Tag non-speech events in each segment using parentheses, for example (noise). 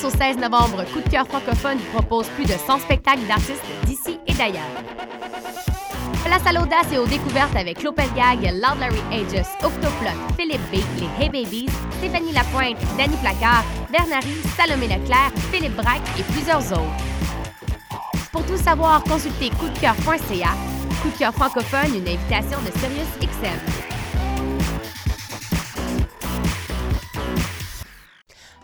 10 au 16 novembre, Coup de cœur francophone vous propose plus de 100 spectacles d'artistes d'ici et d'ailleurs. Place à l'audace et aux découvertes avec Lopel Gag, Loud Larry Aegis, Octoplot, Philippe B, les Hey Babies, Stéphanie Lapointe, Danny Placard, Bernary, Salomé Leclerc, Philippe Braque et plusieurs autres. Pour tout savoir, consultez coupdecoeur.ca. Coup de cœur francophone, une invitation de Sirius XM.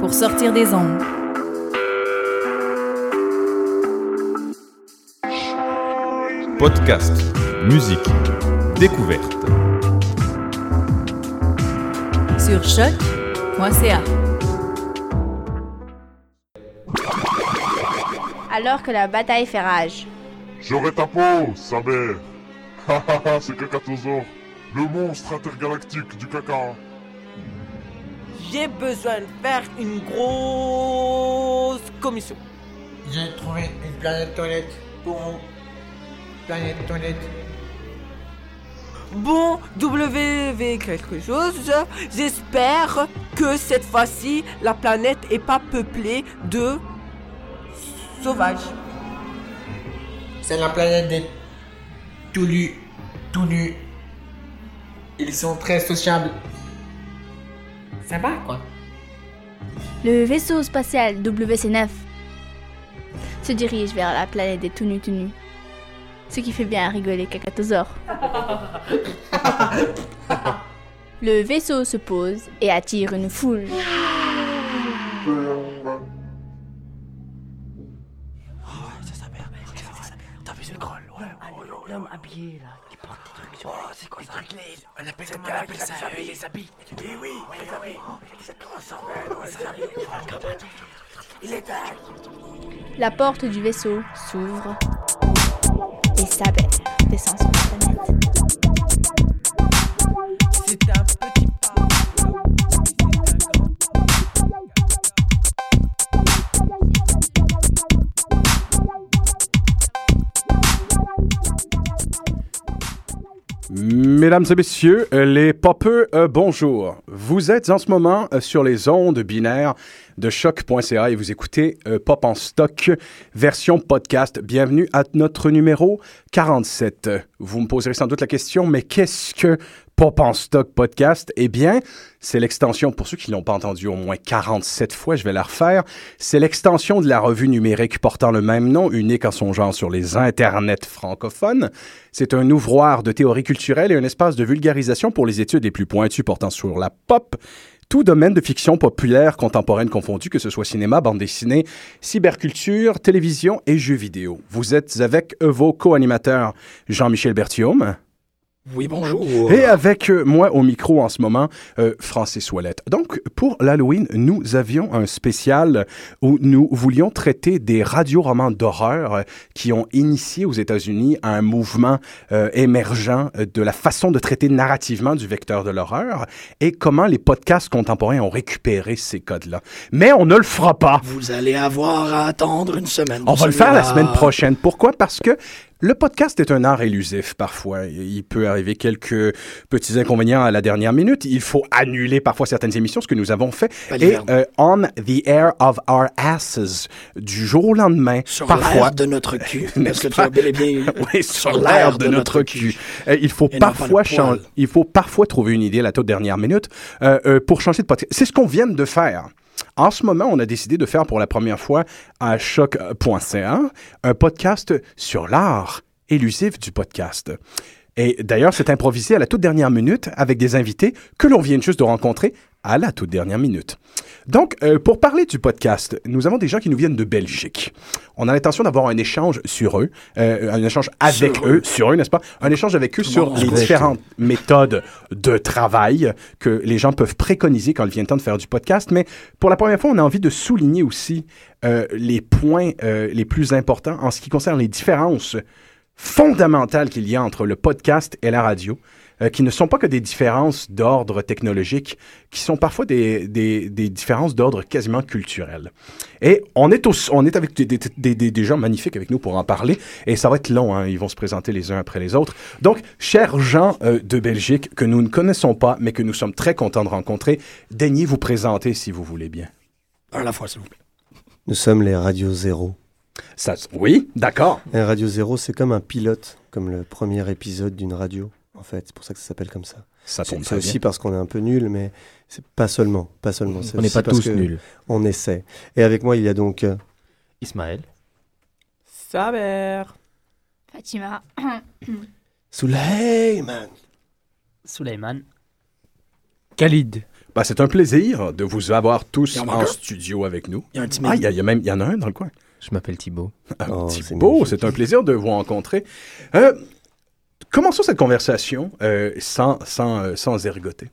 pour sortir des ondes. Podcast, musique, découverte. Sur choc.ca. Alors que la bataille fait rage. J'aurai ta peau, sa mère. (laughs) C'est Kakatosaur, le monstre intergalactique du caca. J'ai besoin de faire une grosse commission. J'ai trouvé une planète toilette pour vous. Planète toilette. Bon, WV quelque chose, j'espère que cette fois-ci, la planète est pas peuplée de sauvages. C'est la planète des tout nus, tout nus. Ils sont très sociables. Sympa, quoi. Le vaisseau spatial WC9 se dirige vers la planète des tout nus. Ce qui fait bien rigoler Kakatosaur. (laughs) Le vaisseau se pose et attire une foule. Porte du vaisseau s'ouvre Mesdames et messieurs, les popeux, euh, bonjour. Vous êtes en ce moment euh, sur les ondes binaires de choc.ca et vous écoutez euh, Pop en stock, version podcast. Bienvenue à notre numéro 47. Vous me poserez sans doute la question, mais qu'est-ce que Pop en stock podcast? Eh bien, c'est l'extension, pour ceux qui l'ont pas entendu au moins 47 fois, je vais la refaire, c'est l'extension de la revue numérique portant le même nom, unique en son genre sur les internets francophones. C'est un ouvroir de théorie culturelle et un espace de vulgarisation pour les études les plus pointues portant sur la pop, tout domaine de fiction populaire contemporaine confondu, que ce soit cinéma, bande dessinée, cyberculture, télévision et jeux vidéo. Vous êtes avec vos co-animateurs Jean-Michel Berthiaume. Oui, bonjour. Et avec euh, moi au micro en ce moment, euh, Francis Ouellette. Donc, pour l'Halloween, nous avions un spécial où nous voulions traiter des radioromans d'horreur euh, qui ont initié aux États-Unis un mouvement euh, émergent de la façon de traiter narrativement du vecteur de l'horreur et comment les podcasts contemporains ont récupéré ces codes-là. Mais on ne le fera pas. Vous allez avoir à attendre une semaine. On va le faire la semaine prochaine. Pourquoi? Parce que le podcast est un art élusif parfois. Il peut arriver quelques petits inconvénients à la dernière minute. Il faut annuler parfois certaines émissions, ce que nous avons fait. Et euh, on the air of our asses, du jour au lendemain, Sur parfois. l'air de notre cul. (laughs) Parce N'est-ce que tu pas? as bel et bien. (laughs) Oui, sur l'air de notre cul. Euh, il faut Et parfois changer. Il faut parfois trouver une idée à la toute dernière minute euh, euh, pour changer de podcast. C'est ce qu'on vient de faire. En ce moment, on a décidé de faire pour la première fois à choc.ca un podcast sur l'art élusif du podcast. Et d'ailleurs, c'est improvisé à la toute dernière minute avec des invités que l'on vient juste de rencontrer à la toute dernière minute. Donc, euh, pour parler du podcast, nous avons des gens qui nous viennent de Belgique. On a l'intention d'avoir un échange sur eux, euh, un échange avec Sur eux, eux. sur eux, n'est-ce pas? Un échange avec eux sur les différentes méthodes de travail que les gens peuvent préconiser quand il vient le temps de faire du podcast. Mais pour la première fois, on a envie de souligner aussi euh, les points les plus importants en ce qui concerne les différences fondamentales qu'il y a entre le podcast et la radio, euh, qui ne sont pas que des différences d'ordre technologique, qui sont parfois des, des, des différences d'ordre quasiment culturel. Et on est, au, on est avec des, des, des, des- des gens magnifiques avec nous pour en parler, et ça va être long, hein, ils vont se présenter les uns après les autres. Donc, chers gens euh, de Belgique que nous ne connaissons pas, mais que nous sommes très contents de rencontrer, daignez vous présenter si vous voulez bien. À la fois, s'il vous plaît. Nous sommes les Radio Zéro. Ça, oui, d'accord. Un Radio Zéro, c'est comme un pilote, comme le premier épisode d'une radio, en fait. C'est pour ça que ça s'appelle comme ça. Ça C'est tombe c'est très aussi bien. parce qu'on est un peu nul, mais c'est pas seulement, pas seulement. C'est On n'est pas parce tous que nuls. On essaie. Et avec moi, il y a donc euh, Ismaël. Saber. Fatima. (coughs) Suleyman. Suleiman. Khalid. Bah, c'est un plaisir de vous avoir tous en studio avec nous. Il y a un petit Ah, il y, a- il y a même, il y en a un dans le coin. Je m'appelle Thibaut. Un Oh, magnifique. c'est un plaisir de vous rencontrer. Euh, commençons cette conversation euh, sans, sans, euh, sans ergoter.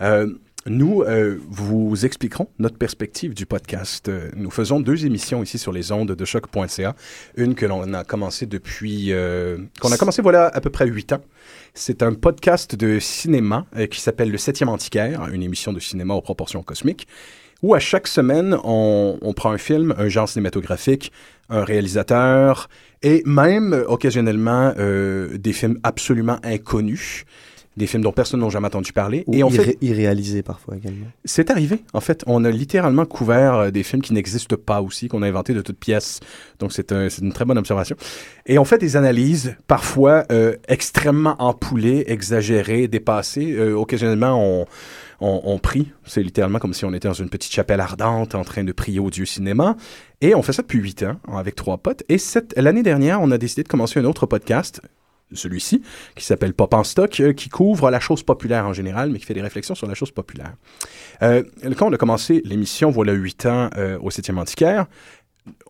Euh, nous vous expliquerons notre perspective du podcast. Nous faisons deux émissions ici sur les ondes de choc.ca. Une que l'on a commencé depuis... qu'on a commencé voilà à peu près huit ans. C'est un podcast de cinéma qui s'appelle Le Septième Antiquaire, une émission de cinéma aux proportions cosmiques, où à chaque semaine, on, on prend un film, un genre cinématographique, un réalisateur et même euh, occasionnellement euh, des films absolument inconnus, des films dont personne n'a jamais entendu parler. ou et on fait, irréalisé parfois également. c'est arrivé, en fait. On a littéralement couvert euh, des films qui n'existent pas aussi, qu'on a inventés de toutes pièces. Donc, c'est un- c'est une très bonne observation. Et on fait des analyses, parfois euh, extrêmement empoulées, exagérées, dépassées. Euh, occasionnellement, on, on, prie. C'est littéralement comme si on était dans une petite chapelle ardente en train de prier au Dieu cinéma. Et on fait ça depuis huit ans, avec trois potes. Et l'année dernière, on a décidé de commencer un autre podcast celui-ci, qui s'appelle Pop en stock, euh, qui couvre la chose populaire en général, mais qui fait des réflexions sur la chose populaire. Euh, quand on a commencé l'émission, voilà huit ans, euh, au 7e antiquaire,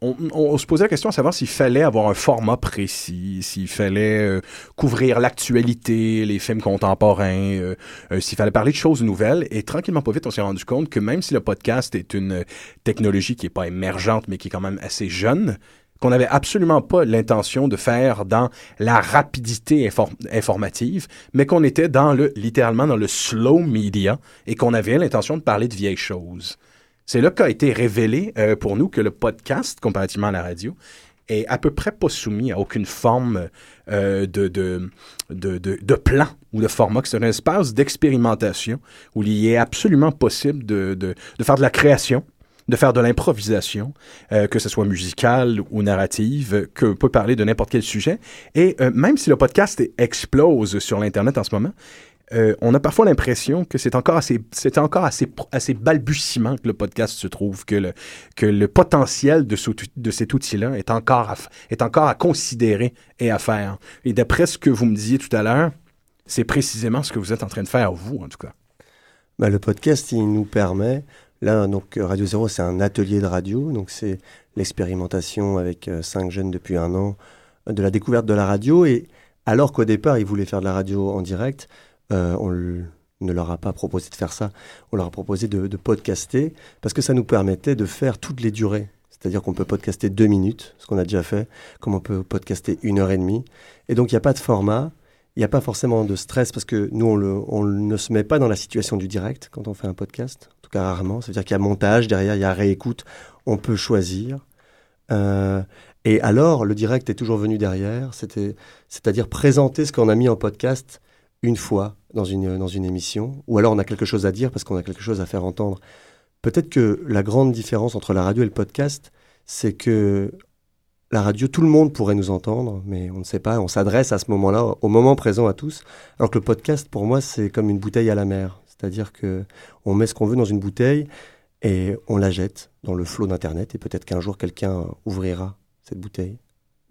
on, se posait la question à savoir s'il fallait avoir un format précis, s'il fallait euh, couvrir l'actualité, les films contemporains, euh, euh, s'il fallait parler de choses nouvelles. Et tranquillement, pas vite, on s'est rendu compte que même si le podcast est une technologie qui n'est pas émergente, mais qui est quand même assez jeune, qu'on n'avait absolument pas l'intention de faire dans la rapidité infor- informative, mais qu'on était dans le, littéralement dans le slow media et qu'on avait l'intention de parler de vieilles choses. C'est là qu'a été révélé euh, pour nous que le podcast, comparativement à la radio, est à peu près pas soumis à aucune forme euh, de, de, de, plan ou de format, c'est un espace d'expérimentation où il est absolument possible de, de, de faire de la création, de faire de l'improvisation, euh, que ce soit musicale ou narrative, que peut parler de n'importe quel sujet. Et euh, même si le podcast explose sur l'Internet en ce moment, euh, on a parfois l'impression que c'est encore assez, c'est encore assez, balbutiement que le podcast se trouve, que le, potentiel de, ce de cet outil-là est encore, à, est encore à considérer et à faire. Et d'après ce que vous me disiez tout à l'heure, c'est précisément ce que vous êtes en train de faire, vous, en tout cas. Bah, le podcast, il nous permet. Là, donc Radio Zéro, c'est un atelier de radio, donc c'est l'expérimentation avec euh, cinq jeunes depuis un an euh, de la découverte de la radio et Alors qu'au départ, ils voulaient faire de la radio en direct. Euh, on ne leur a pas proposé de faire ça. On leur a proposé de, de podcaster parce que ça nous permettait de faire toutes les durées. C'est-à-dire qu'on peut podcaster deux minutes, ce qu'on a déjà fait, comme on peut podcaster une heure et demie. Et donc, il n'y a pas de format, il n'y a pas forcément de stress parce que nous, on ne se met pas dans la situation du direct quand on fait un podcast. En tout cas, rarement. Ça veut dire qu'il y a montage derrière, il y a réécoute. On peut choisir. Euh, et alors, le direct est toujours venu derrière, c'était, c'est-à-dire présenter ce qu'on a mis en podcast une fois dans une, dans une émission, ou alors on a quelque chose à dire parce qu'on a quelque chose à faire entendre. Peut-être que la grande différence entre la radio et le podcast, c'est que la radio, tout le monde pourrait nous entendre, mais on ne sait pas, on s'adresse à ce moment-là, au moment présent à tous, alors que le podcast, pour moi, c'est comme une bouteille à la mer, c'est-à-dire que on met ce qu'on veut dans une bouteille et on la jette dans le flot d'Internet, et peut-être qu'un jour quelqu'un ouvrira cette bouteille.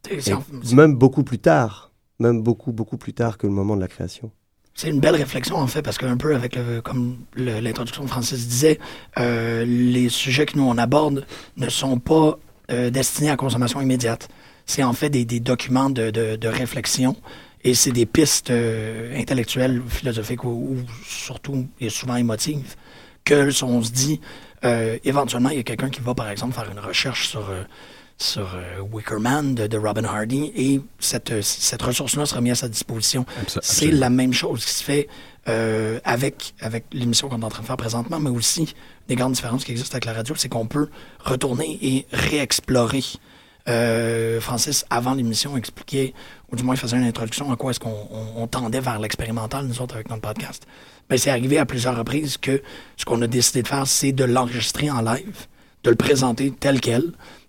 Et même beaucoup plus tard, même beaucoup, beaucoup plus tard que le moment de la création. C'est une belle réflexion, en fait, parce qu'un peu avec, comme l'introduction de Francis disait, euh, les sujets que nous on aborde ne sont pas euh, destinés à consommation immédiate. C'est en fait des, documents de, réflexion et c'est des pistes euh, intellectuelles, philosophiques ou, ou surtout et souvent émotives que on se dit, éventuellement, il y a quelqu'un qui va, par exemple, faire une recherche sur, sur euh, Wicker Man de, de Robin Hardy et cette, euh, cette ressource-là sera mise à sa disposition. C'est la même chose qui se fait euh, avec, avec l'émission qu'on est en train de faire présentement, mais aussi des grandes différences qui existent avec la radio, c'est qu'on peut retourner et réexplorer. Euh, Francis, avant l'émission, expliquait, ou du moins faisait une introduction à quoi est-ce qu'on on- on tendait vers l'expérimental, nous autres, avec notre podcast. Ben, c'est arrivé à plusieurs reprises que ce qu'on a décidé de faire, c'est de l'enregistrer en live, de le présenter tel quel,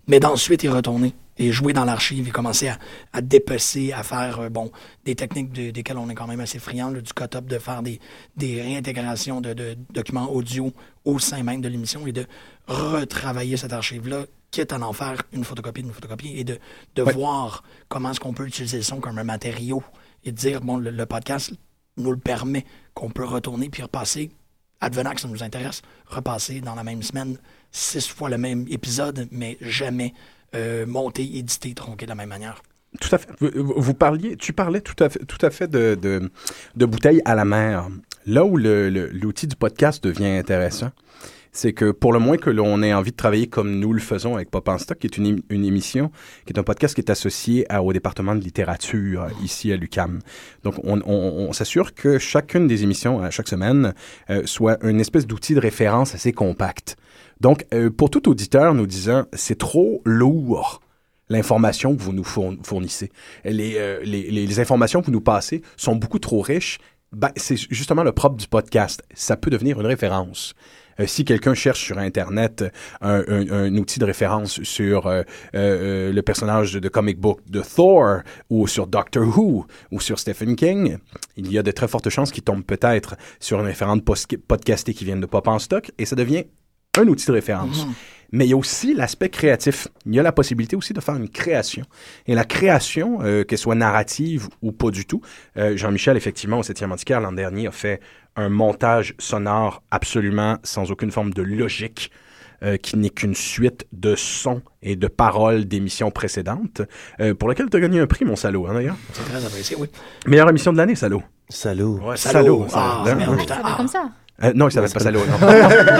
mais d'ensuite y retourner et jouer dans l'archive et commencer à, à dépecer, à faire euh, bon des techniques de- desquelles on est quand même assez friand, là, du cut-up, de faire des, des réintégrations de, de documents audio au sein même de l'émission et de retravailler cette archive-là, quitte à en faire une photocopie d'une photocopie et de, de Ouais. voir comment est-ce qu'on peut utiliser le son comme un matériau et de dire, bon, le, le podcast nous le permet, qu'on peut retourner puis repasser, advenant que ça nous intéresse, repasser dans la même semaine six fois le même épisode, mais jamais euh, monté, édité, tronqué de la même manière. Tout à fait. Vous, parliez, tu parlais tout à fait, tout à fait de, de, bouteilles à la mer. Là où le- le- l'outil du podcast devient intéressant, c'est que pour le moins que l'on ait envie de travailler comme nous le faisons avec Pop en Stock, qui est une, une émission, qui est un podcast qui est associé au département de littérature euh, ici à l'UCAM. Donc, on, s'assure que chacune des émissions, à chaque semaine, euh, soit une espèce d'outil de référence assez compact. Donc, euh, pour tout auditeur nous disant, c'est trop lourd l'information que vous nous fourn- fournissez. Euh, les- les informations que vous nous passez sont beaucoup trop riches. Ben, c'est justement le propre du podcast. Ça peut devenir une référence. Euh, si quelqu'un cherche sur Internet un, un- un outil de référence sur euh, euh, le personnage de comic book de Thor ou sur Doctor Who ou sur Stephen King, il y a de très fortes chances qu'il tombe peut-être sur une référente podcastée qui vient de Pop en stock et ça devient un outil de référence. Mais il y a aussi l'aspect créatif. Il y a la possibilité aussi de faire une création. Et la création, euh, qu'elle soit narrative ou pas du tout, euh, Jean-Michel, effectivement, au 7e antiquaire, l'an dernier, a fait un montage sonore absolument sans aucune forme de logique. euh, qui n'est qu'une suite de sons et de paroles d'émissions précédentes, euh, pour laquelle tu as gagné un prix, mon salaud, hein, d'ailleurs. C'est très apprécié, oui. Meilleure émission de l'année, salaud. Salaud. Ouais, Salaud. salaud. Ah, merde, putain. Comme ça. Euh, non, il s'appelle pas non. (laughs)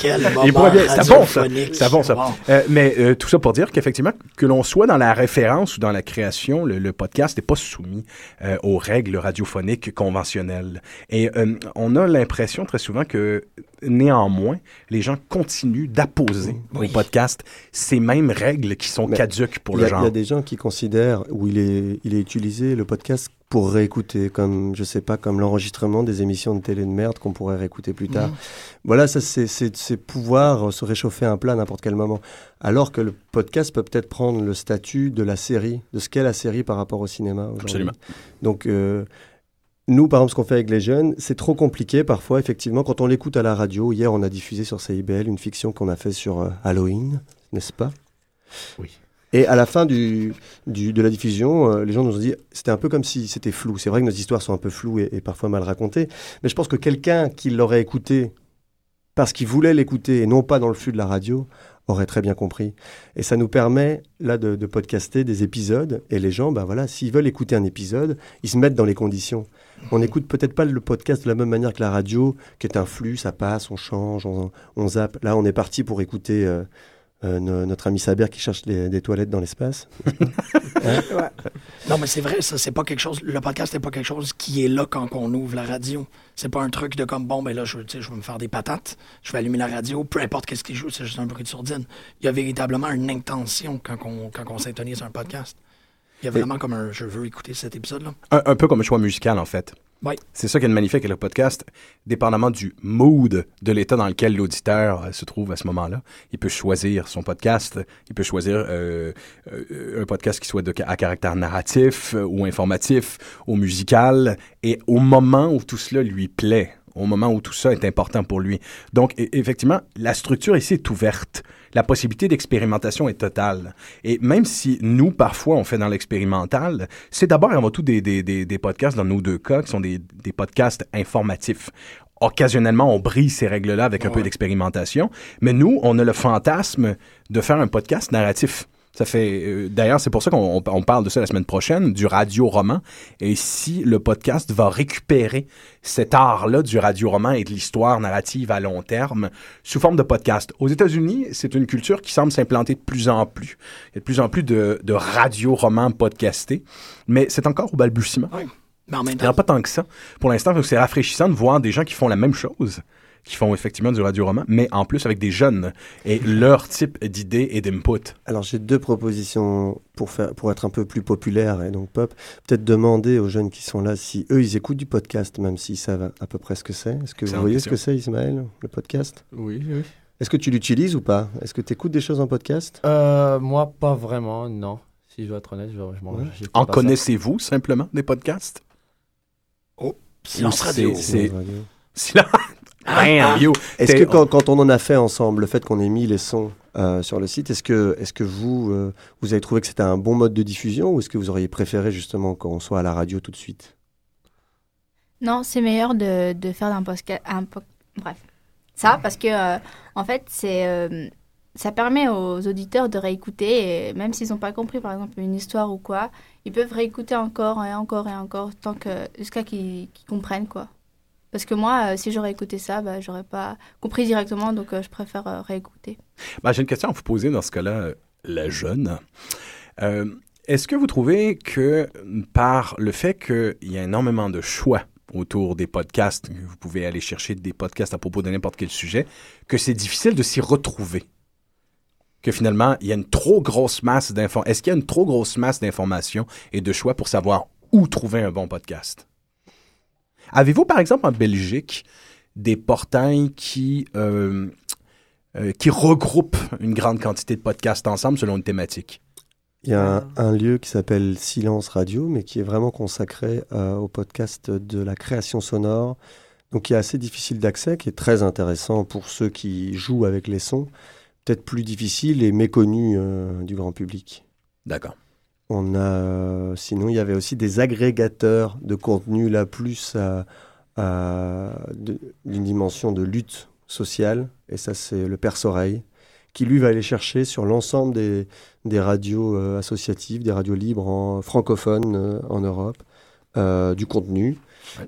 Quel Il moment. C'est bon, ça. C'est bon, ça. Wow. Euh, mais euh, tout ça pour dire qu'effectivement, que l'on soit dans la référence ou dans la création, le, le podcast n'est pas soumis euh, aux règles radiophoniques conventionnelles. Et euh, on a l'impression très souvent que, néanmoins, les gens continuent d'apposer Oui. au podcast ces mêmes règles qui sont Mais caduques pour le a, il y genre. a des gens qui considèrent où il est, il est utilisé le podcast pour réécouter, comme je sais pas, comme l'enregistrement des émissions de télé de merde qu'on pourrait réécouter plus tard. Voilà, ça c'est- pouvoir se réchauffer un plat à n'importe quel moment. Alors que le podcast peut peut-être prendre le statut de la série, de ce qu'est la série par rapport au cinéma. aujourd'hui. Absolument. Donc euh, nous, par exemple, ce qu'on fait avec les jeunes, c'est trop compliqué parfois, effectivement, quand on l'écoute à la radio. Hier, on a diffusé sur CIBL une fiction qu'on a fait sur euh, Halloween, n'est-ce pas? Oui. Et à la fin de la diffusion, euh, les gens nous ont dit c'était un peu comme si c'était flou. C'est vrai que nos histoires sont un peu floues et, parfois mal racontées, mais je pense que quelqu'un qui l'aurait écouté parce qu'ils voulaient l'écouter et non pas dans le flux de la radio, auraient très bien compris. Et ça nous permet là de, de podcaster des épisodes et les gens, ben voilà, s'ils veulent écouter un épisode, ils se mettent dans les conditions. On n'écoute peut-être pas le podcast de la même manière que la radio, qui est un flux, ça passe, on change, on, on zappe. Là, on est parti pour écouter euh, euh, no- notre ami Saber qui cherche des, des toilettes dans l'espace. (laughs) Hein? Non, mais c'est vrai, ça, c'est pas quelque chose. Le podcast n'est pas quelque chose qui est là quand on ouvre la radio. C'est pas un truc de comme, bon, ben là, je, je vais me faire des patates, je vais allumer la radio, peu importe qu'est-ce qui joue, c'est juste un bruit de sourdine. Il y a véritablement une intention quand on, quand on s'intonise un podcast. Il y a vraiment comme un je veux écouter cet épisode-là. Un, un peu comme un choix musical, en fait. Oui. C'est ça qui est magnifique avec le podcast. Dépendamment du mood, de l'état dans lequel l'auditeur euh, se trouve à ce moment-là, il peut choisir son podcast. Il peut choisir euh, euh, un podcast qui soit à caractère narratif ou informatif ou musical. Et au moment où tout cela lui plaît, au moment où tout ça est important pour lui. Donc, e- effectivement, la structure ici est ouverte. La possibilité d'expérimentation est totale. Et même si nous, parfois, on fait dans l'expérimental, c'est d'abord et avant tout des, des, des, des podcasts, dans nos deux cas, qui sont des, des podcasts informatifs. Occasionnellement, on brise ces règles-là avec un peu d'expérimentation, mais nous, on a le fantasme de faire un podcast narratif. Ça fait, euh, d'ailleurs, c'est pour ça qu'on on- on parle de ça la semaine prochaine, du radio-roman. Et si le podcast va récupérer cet art-là du radio-roman et de l'histoire narrative à long terme sous forme de podcast. Aux États-Unis, c'est une culture qui semble s'implanter de plus en plus. Il y a de plus en plus de, de radio-romans podcastés, mais c'est encore au balbutiement. Mais en même Il n'y en a pas tant que ça. Pour l'instant, c'est rafraîchissant de voir des gens qui font la même chose, qui font effectivement du radio-roman, mais en plus avec des jeunes et leur type d'idées et d'input. Alors j'ai deux propositions pour, faire, pour être un peu plus populaire et donc pop. Peut-être demander aux jeunes qui sont là si eux ils écoutent du podcast, même s'ils savent à peu près ce que c'est. Est-ce que vous voyez ce que c'est Ismaël, le podcast? Oui, oui. Est-ce que tu l'utilises ou pas? Est-ce que tu écoutes des choses en podcast? Euh, moi, pas vraiment, non. Si je dois être honnête, je, je m'en- Ouais. En connaissez-vous simplement des podcasts? Oh, silence radio. c'est- c'est- Silence radio. Silence. Bam, yo. Est-ce que quand, quand on en a fait ensemble, le fait qu'on ait mis les sons euh, sur le site, est-ce que, est que vous, euh, vous avez trouvé que c'était un bon mode de diffusion ou est-ce que vous auriez préféré justement qu'on soit à la radio tout de suite? Non, c'est meilleur de, de faire un podcast. Un po- Bref. Ça, parce que, euh, en fait, c'est. euh, ça permet aux auditeurs de réécouter, et même s'ils n'ont pas compris, par exemple, une histoire ou quoi, ils peuvent réécouter encore et encore et encore, tant que, jusqu'à qu'ils qu'ils comprennent, quoi. Parce que moi, euh, si j'aurais écouté ça, bah, j'aurais pas compris directement, donc euh, je préfère euh, réécouter. Ben, J'ai une question à vous poser dans ce cas-là, la jeune. Est-ce que vous trouvez que par le fait qu'il y a énormément de choix autour des podcasts, vous pouvez aller chercher des podcasts à propos de n'importe quel sujet, que c'est difficile de s'y retrouver? Que finalement, il y a une trop grosse masse d'informations. Est-ce qu'il y a une trop grosse masse d'informations et de choix pour savoir où trouver un bon podcast? Avez-vous, par exemple, en Belgique, des portails qui, euh, euh, qui regroupent une grande quantité de podcasts ensemble selon une thématique? Il y a un, un lieu qui s'appelle Silence Radio, mais qui est vraiment consacré euh, au podcast de la création sonore, donc qui est assez difficile d'accès, qui est très intéressant pour ceux qui jouent avec les sons, peut-être plus difficile et méconnu euh, du grand public. D'accord. On a, euh, sinon, il y avait aussi des agrégateurs de contenu là plus à, d'une dimension de lutte sociale, et ça c'est le perce-oreille, qui lui va aller chercher sur l'ensemble des, des radios euh, associatives, des radios libres en, francophones euh, en Europe, du contenu.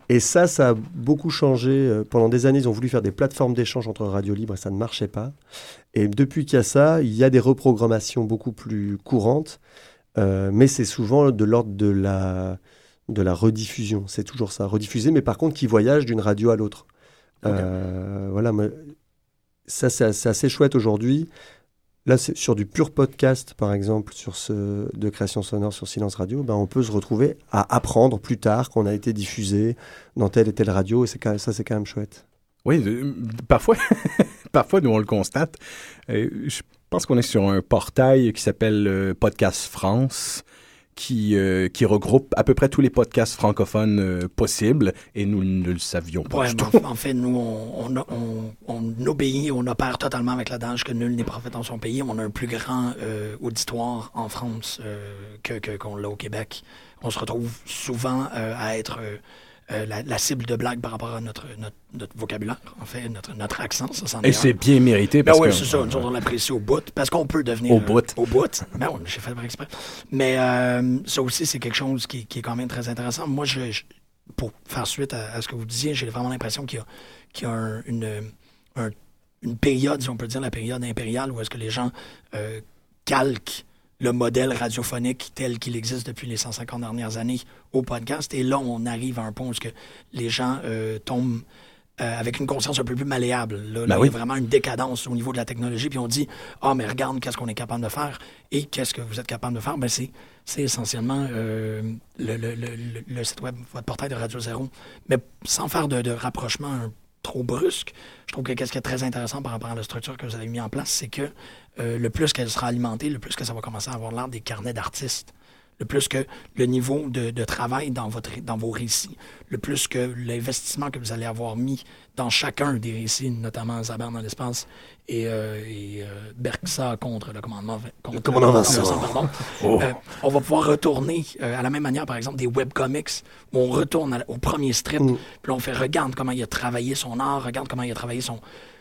Et ça, ça a beaucoup changé. Pendant des années, ils ont voulu faire des plateformes d'échange entre radios libres et ça ne marchait pas. Et depuis qu'il y a ça, il y a des reprogrammations beaucoup plus courantes, euh, mais c'est souvent de l'ordre de la, de la rediffusion. C'est toujours ça, rediffuser, mais par contre qui voyage d'une radio à l'autre. Euh, voilà, ça c'est assez chouette aujourd'hui. Là, sur du pur podcast, par exemple, sur ce de création sonore sur Silence Radio, ben, on peut se retrouver à apprendre plus tard qu'on a été diffusé dans telle et telle radio, et c'est quand même- ça, c'est quand même chouette. Oui, euh, parfois, (laughs) parfois, nous, on le constate. Euh, je pense qu'on est sur un portail qui s'appelle euh, Podcast France, qui, euh, qui regroupe à peu près tous les podcasts francophones euh, possibles, et nous ne le savions pas Ouais, du mais tout. en, en fait, nous, on, on, on- on obéit, on opère totalement avec l'adage que nul n'est prophète dans son pays. On a un plus grand euh, auditoire en France que qu'on l'a au Québec. On se retrouve souvent à être euh, euh, la, la cible de blague par rapport à notre, notre, notre vocabulaire, en fait, notre, notre accent. Ça, Et est c'est bien mérité Ben parce oui, que- c'est ça. Nous on l'apprécie au bout. Parce qu'on peut devenir. Au euh, bout. Au bout. Ben oui, j'ai fait par exprès. Mais euh, ça aussi, c'est quelque chose qui, qui est quand même très intéressant. Moi, je, je- pour faire suite à, à ce que vous disiez, j'ai vraiment l'impression qu'il y a, qu'il y a un- une, un- une période, si on peut dire la période impériale, où est-ce que les gens euh, calquent le modèle radiophonique tel qu'il existe depuis les 150 dernières années au podcast. Et là, on arrive à un point où que les gens euh, tombent euh, avec une conscience un peu plus malléable. Là, Là, Ben il y a vraiment une décadence au niveau de la technologie. Puis on dit, ah, mais regarde qu'est-ce qu'on est capable de faire. Et qu'est-ce que vous êtes capable de faire? Ben, c'est, c'est essentiellement euh, le, le- le- le- le site web, votre portail de Radio Zéro. Mais sans faire de, de rapprochement un- trop brusque, je trouve que qu'est-ce qui est très intéressant par rapport à la structure que vous avez mis en place, c'est que euh, le plus qu'elle sera alimentée, le plus que ça va commencer à avoir l'air des carnets d'artistes. Le plus que le niveau de, de travail dans, votre, dans vos récits, le plus que l'investissement que vous allez avoir mis dans chacun des récits, notamment Zaber dans l'espace et, euh, et euh, Berksa contre le commandement, contre Le commandant Vincent. pardon. Oh. Euh, on va pouvoir retourner euh, à la même manière, par exemple, des webcomics, où on retourne à- au premier strip, Mm. puis on fait regarde comment il a travaillé son art, regarde comment il a travaillé son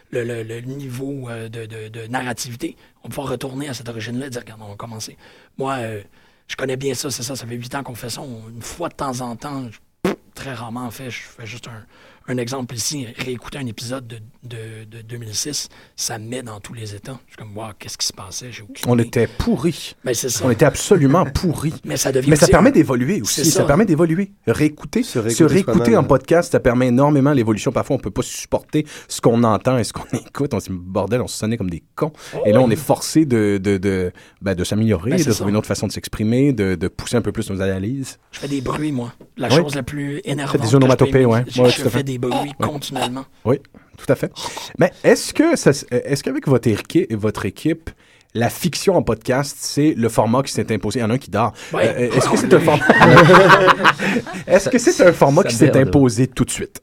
le, le- le niveau euh, de, de- de narrativité. On va pouvoir retourner à cette origine-là et dire, regarde, on va commencer. Moi, euh, je connais bien ça, c'est ça, ça fait huit ans qu'on fait ça. Une fois de temps en temps, je- très rarement en fait, je fais juste un, un exemple ici, réécouter un épisode de, de, de 2006, ça me met dans tous les états. Je suis comme, wow, qu'est-ce qui se passait? J'ai aucune On idée. était pourris. Mais c'est ça. On était absolument pourris. (laughs) Mais ça devient Mais ça aussi permet d'évoluer aussi. C'est Ça. ça. permet d'évoluer. Réécouter. Se réécouter soi-même. en podcast, ça permet énormément l'évolution. Parfois, on peut pas supporter ce qu'on entend et ce qu'on (laughs) écoute. On se dit, bordel, on se sonnait comme des cons. et là, on est forcé de, de, de, ben, de s'améliorer, Ben, de trouver une autre façon de s'exprimer, de, de pousser un peu plus nos analyses. Je fais des bruits, moi. La Oui. chose la plus énervante. Des onomatopées, que je peux ouais. imaginer. Ouais, je tout à fais fait. des bruits Ouais. continuellement. Oui, tout à fait. Mais est-ce que ça, s- est-ce qu'avec votre équipe, votre équipe, la fiction en podcast, c'est le format qui s'est imposé? Il y en a un qui dort. Ouais. Euh, est-ce que c'est un format (laughs) Est-ce que c'est un format Ça qui s'est imposé tout de suite?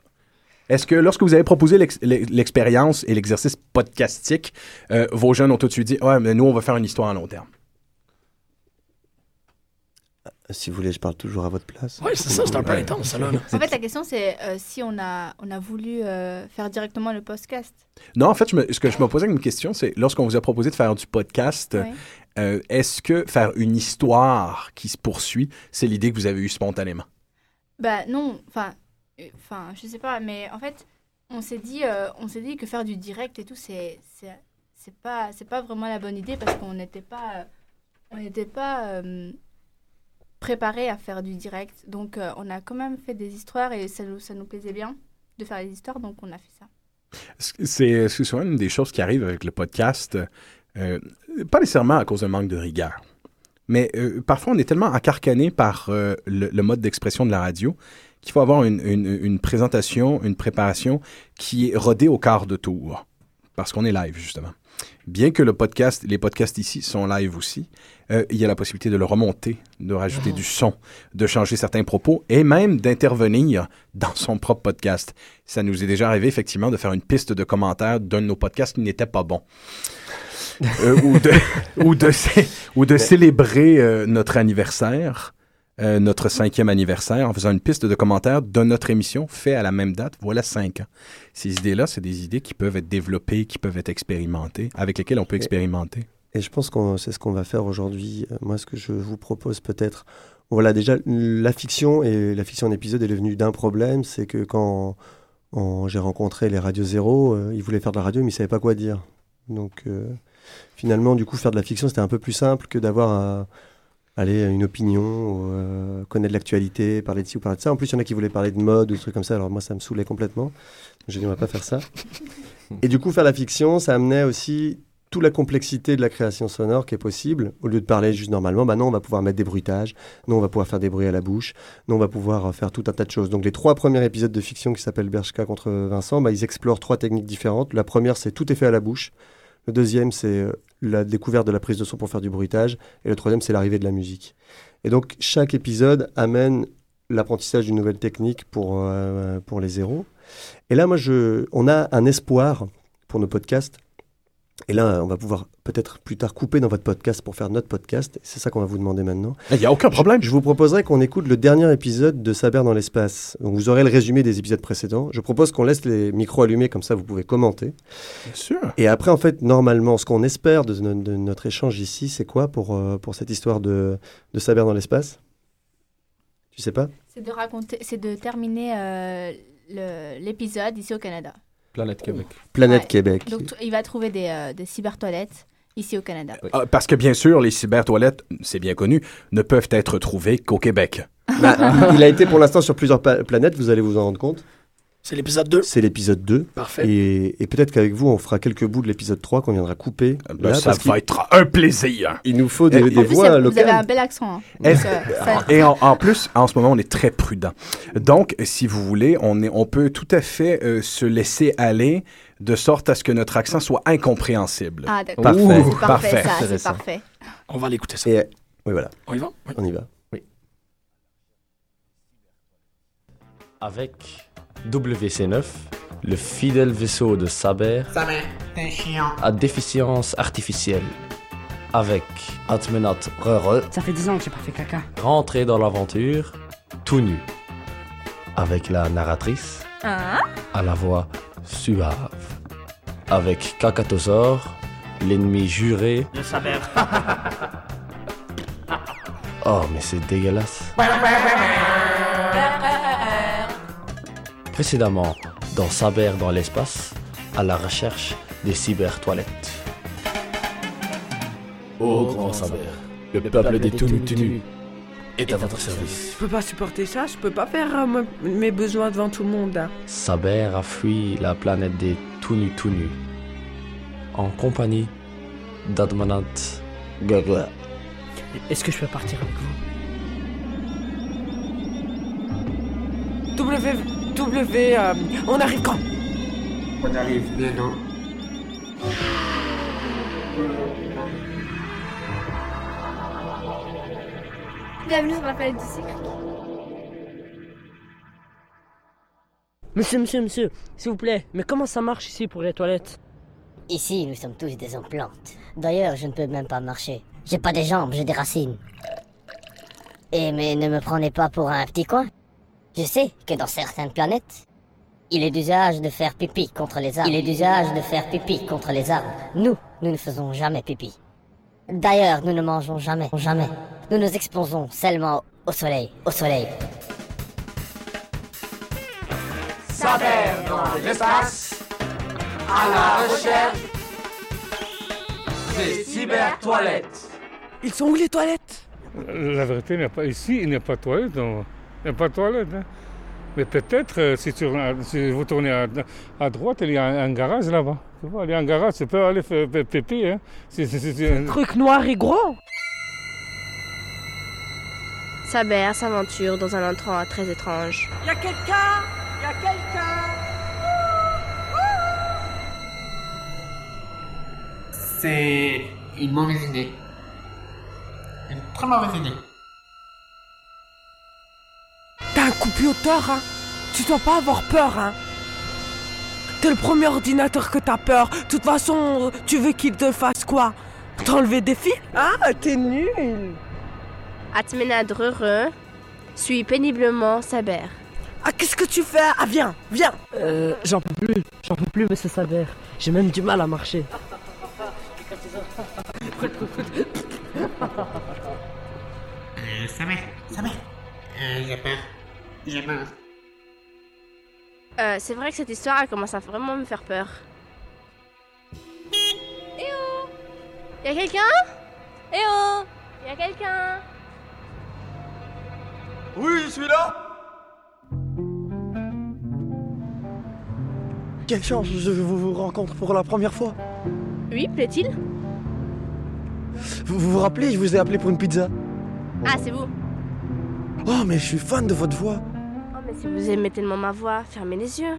Est-ce que lorsque vous avez proposé l'ex- l'expérience et l'exercice podcastique, euh, vos jeunes ont tout de suite dit ouais, mais nous on va faire une histoire à long terme. Si vous voulez, je parle toujours à votre place. Oui, c'est ça, c'est un peu intense, ça, là. (laughs) En fait, la question, c'est euh, si on a, on a voulu euh, faire directement le podcast. Non, en fait, je me- ce que je me posais comme question, c'est lorsqu'on vous a proposé de faire du podcast, Ouais. euh, est-ce que faire une histoire qui se poursuit, c'est l'idée que vous avez eue spontanément? Bah non, enfin, euh, enfin, je sais pas, mais en fait, on s'est dit, euh, on s'est dit que faire du direct et tout, c'est, c'est, c'est pas, c'est pas vraiment la bonne idée parce qu'on n'était pas, on n'était pas euh, préparé à faire du direct. Donc, euh, on a quand même fait des histoires et ça nous, ça nous plaisait bien de faire les histoires, donc on a fait ça. C'est souvent une des choses qui arrive avec le podcast, euh, pas nécessairement à cause d'un manque de rigueur, mais euh, parfois on est tellement encarcané par le, mode d'expression de la radio qu'il faut avoir une- une présentation, une préparation qui est rodée au quart de tour, parce qu'on est live justement. Bien que le podcast, les podcasts ici sont live aussi, euh, il y a la possibilité de le remonter, de rajouter du son, de changer certains propos et même d'intervenir dans son propre podcast. Ça nous est déjà arrivé effectivement de faire une piste de commentaires d'un de nos podcasts qui n'était pas bon. Euh, ou de, (laughs) ou de, cé- ou de célébrer euh, notre anniversaire, euh, notre cinquième anniversaire, en faisant une piste de commentaires de notre émission fait à la même date, voilà cinq ans. Ces idées-là, c'est des idées qui peuvent être développées, qui peuvent être expérimentées, avec lesquelles on peut expérimenter. Et je pense que c'est ce qu'on va faire aujourd'hui. Euh, Moi, ce que je vous propose peut-être, voilà, déjà, la fiction et la fiction en épisode est devenue d'un problème, c'est que quand j'ai rencontré les Radio Zéro, euh, ils voulaient faire de la radio, mais ils savaient pas quoi dire. Donc, euh, finalement, du coup, faire de la fiction, c'était un peu plus simple que d'avoir à aller une opinion, euh, connaître l'actualité, parler de ci ou parler de ça. En plus, il y en a qui voulaient parler de mode ou des trucs comme ça. Alors moi, ça me saoulait complètement. J'ai dit, on va pas faire ça. Et du coup, faire la fiction, ça amenait aussi toute la complexité de la création sonore qui est possible. Au lieu de parler juste normalement, bah non, on va pouvoir mettre des bruitages, non, on va pouvoir faire des bruits à la bouche, non, on va pouvoir euh, faire tout un tas de choses. Donc les trois premiers épisodes de fiction qui s'appellent Bershka contre Vincent, bah, ils explorent trois techniques différentes. La première, c'est tout est fait à la bouche. Le deuxième, c'est euh, la découverte de la prise de son pour faire du bruitage. Et le troisième, c'est l'arrivée de la musique. Et donc, chaque épisode amène l'apprentissage d'une nouvelle technique pour, euh, pour les zéros. Et là, moi, je, on a un espoir pour nos podcasts. Et là, on va pouvoir peut-être plus tard couper dans votre podcast pour faire notre podcast. C'est ça qu'on va vous demander maintenant. Il n'y a aucun problème. Je, je vous proposerai qu'on écoute le dernier épisode de Saber dans l'espace. Donc vous aurez le résumé des épisodes précédents. Je propose qu'on laisse les micros allumés, comme ça vous pouvez commenter. Bien sûr. Et après, en fait, normalement, ce qu'on espère de, no- de notre échange ici, c'est quoi pour, euh, pour cette histoire de, de Saber dans l'espace? Tu sais pas? C'est de raconter, c'est de terminer euh, l'épisode ici au Canada. Planète Québec. Planète Ouais. Québec. Donc il va trouver des, euh, des cybertoilettes ici au Canada. Ah, parce que bien sûr, les cybertoilettes, c'est bien connu, ne peuvent être trouvées qu'au Québec. (laughs) Bah, il a été pour l'instant sur plusieurs pa- planètes, vous allez vous en rendre compte. C'est l'épisode 2. C'est l'épisode 2. Parfait. Et, et peut-être qu'avec vous, on fera quelques bouts de l'épisode 3 qu'on viendra couper. Ben, là, ça parce va être un plaisir. Il nous faut des, Et- des En plus, voix vous locales. avez un bel accent. hein. Donc, euh, ça- Et en, en plus, en ce moment, on est très prudent. Donc, si vous voulez, on, est, on peut tout à fait euh, se laisser aller de sorte à ce que notre accent soit incompréhensible. Ah, d'accord. Parfait. C'est parfait, Parfait. ça, c'est Intéressant. parfait. On va l'écouter ça. Et, oui, voilà, On y va? Oui. on y va. Avec WC9, le fidèle vaisseau de Saber Saber, t'es chiant. à déficience artificielle. Avec Atmenat Rere, Ça fait 10 ans que j'ai pas fait caca. rentré dans l'aventure, tout nu. Avec la narratrice, Hein à la voix suave. Avec Kakatosaur, l'ennemi juré. Le saber. (laughs) Oh, mais c'est dégueulasse. (laughs) Précédemment, dans Saber dans l'espace, à la recherche des cyber-toilettes. Ô grand Saber, le peuple des Tunu est à votre service. Je peux pas supporter ça, je peux pas faire euh, me- mes besoins devant tout le monde. hein. Saber a fui la planète des Tunu Tunu en compagnie d'Admanant Gaga. Est-ce que je peux partir avec vous? W, W, euh, on arrive quand? On arrive bientôt. Bienvenue sur la planète du cycle. Monsieur, monsieur, monsieur, s'il vous plaît, mais comment ça marche ici pour les toilettes? Ici, nous sommes tous des implantes. D'ailleurs, je ne peux même pas marcher. J'ai pas des jambes, j'ai des racines. Et mais ne me prenez pas pour un petit coin. Je sais que dans certaines planètes, il est d'usage de faire pipi contre les arbres. Il est d'usage de faire pipi contre les arbres. Nous, nous ne faisons jamais pipi. D'ailleurs, nous ne mangeons jamais, jamais. Nous nous exposons seulement au soleil, au soleil. Saber dans l'espace, à la recherche des cyber-toilettes. Ils sont où les toilettes? La vérité, il n'y a pas, ici, il n'y a pas de toilette. non. Il n'y a pas de toilette. hein. Mais peut-être, euh, si, tu- si vous tournez à, à droite, il y a un, un garage là-bas. Tu vois, il y a un garage, tu peux aller faire pipi. Hein. Si- si- si- si- Truc noir et gros Saber s'aventure dans un endroit très étrange. Y a quelqu'un Y a quelqu'un C'est une mauvaise idée. Une très mauvaise idée. T'as un computer, hein Tu dois pas avoir peur, hein T'es le premier ordinateur que t'as peur. De toute façon, tu veux qu'il te fasse quoi? T'enlever des fils? Ah, t'es nul Atmenadrere suit péniblement Saber. Ah, qu'est-ce que tu fais? Ah, viens, viens Euh, j'en peux plus, j'en peux plus, monsieur Saber. J'ai même du mal à marcher. Euh, Saber, Saber. Euh, j'ai peur. J'ai peur. Euh, c'est vrai que cette histoire elle commence à vraiment me faire peur. Eh oh Y'a quelqu'un Eh oh Y'a quelqu'un Oui, je suis là Quelle chance, je vous, vous rencontre pour la première fois. Oui, plaît-il Vous, vous vous rappelez, je vous ai appelé pour une pizza. Ah, c'est vous Oh, mais je suis fan de votre voix. Si vous aimez tellement ma voix, fermez les yeux.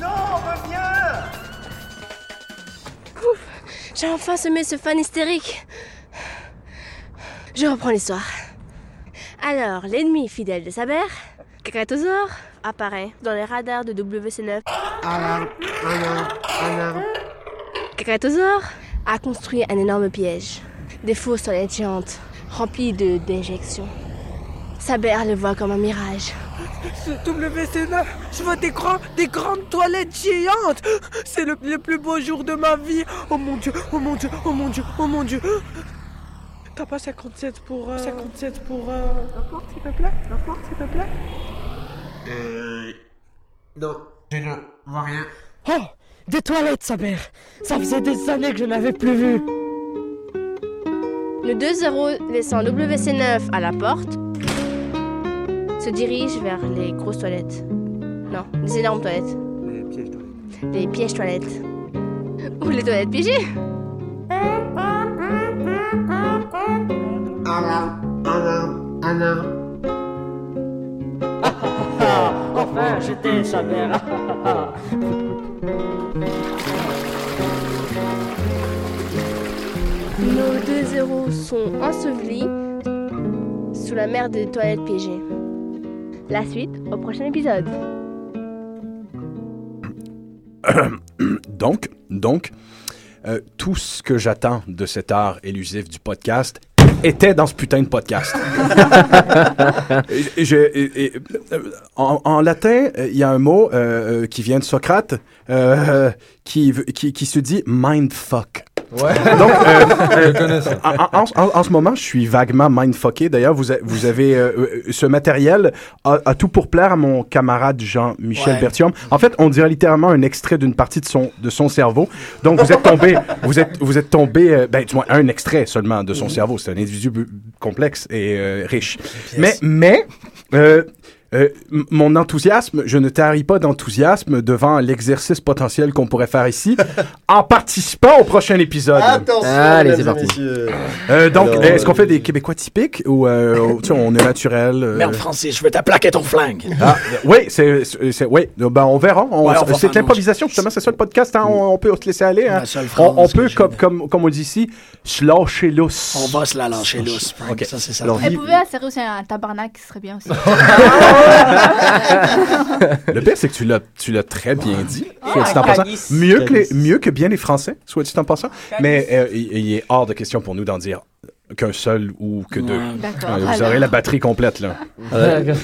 Non, reviens Ouf, J'ai enfin semé ce fan hystérique. Je reprends l'histoire. Alors, l'ennemi fidèle de Saber, Kakatosaur, apparaît dans les radars de WC9. Alarme, alarme, alarme. Kakatosaur a construit un énorme piège. Des fausses toilettes géantes, remplies de déjections. Saber le voit comme un mirage. Ce WC9, je vois des, grands, des grandes toilettes géantes. C'est le, le plus beau jour de ma vie. Oh mon dieu, oh mon dieu, oh mon dieu, oh mon dieu. T'as pas 57 pour... euh, 57 pour... euh, La porte, s'il te plaît? La porte, s'il te plaît? Euh. Non, je ne vois rien. Oh Des toilettes, Saber Ça faisait des années que je n'avais plus vu Le 2-0 laissant WC9 à la porte se dirige vers les grosses toilettes. Non, les énormes toilettes. Les pièges toilettes. Les pièges toilettes. Ou les toilettes piégées. Ah, Enfin, j'étais Saber Nos zéros sont ensevelis sous la mer des toilettes piégées. La suite au prochain épisode. (coughs) donc, donc, euh, tout ce que j'attends de cet art élusif du podcast était dans ce putain de podcast. (laughs) Et- et je- et- et, euh, en, en latin, il y a un mot euh, qui vient de Socrate euh, qui, qui, qui se dit mindfuck. Ouais. Donc, euh, (laughs) Je ça. en, en- en- en ce moment, je suis vaguement mindfucké. D'ailleurs, vous, a- vous avez euh, euh, ce matériel a tout pour plaire à mon camarade Jean-Michel Ouais. Bertium. En fait, on dirait littéralement un extrait d'une partie de son de son cerveau. Donc, vous êtes tombé, (laughs) vous êtes vous êtes tombé, euh, ben du moins un extrait seulement de son cerveau. C'est un individu complexe et euh, riche. Mais mais euh, euh, mon enthousiasme, je ne taris pas d'enthousiasme devant l'exercice potentiel qu'on pourrait faire ici (laughs) en participant au prochain épisode. Attention, Allez, c'est parti. Euh, donc, Alors, est-ce qu'on euh, fait des Québécois typiques ou euh, tu sais, on est naturel? euh? Merde, Francis, je veux ta plaque et ton flingue. Ah, oui, c'est, c'est, c'est- oui. Ben, on verra. On- Ouais, on va c'est de l'improvisation, justement. C'est ça le podcast. hein, on, on peut se laisser aller. hein. On, peut, comme, comme, comme on dit ici, se lâcher lousse. On va se la lâcher lousse, Frank. Ok. Ça, c'est ça. Alors, Elle pouvait insérer aussi un tabarnak, ce serait bien aussi. (laughs) (laughs) Le pire, c'est que tu l'as, tu l'as très bien dit. Ah, soit dit en passant. Mieux que, les, mieux que bien les Français, soit dit en passant. Mais euh, il, il est hors de question pour nous d'en dire qu'un seul ou que deux. D'accord. Vous alors. aurez la batterie complète, là. (laughs) Euh,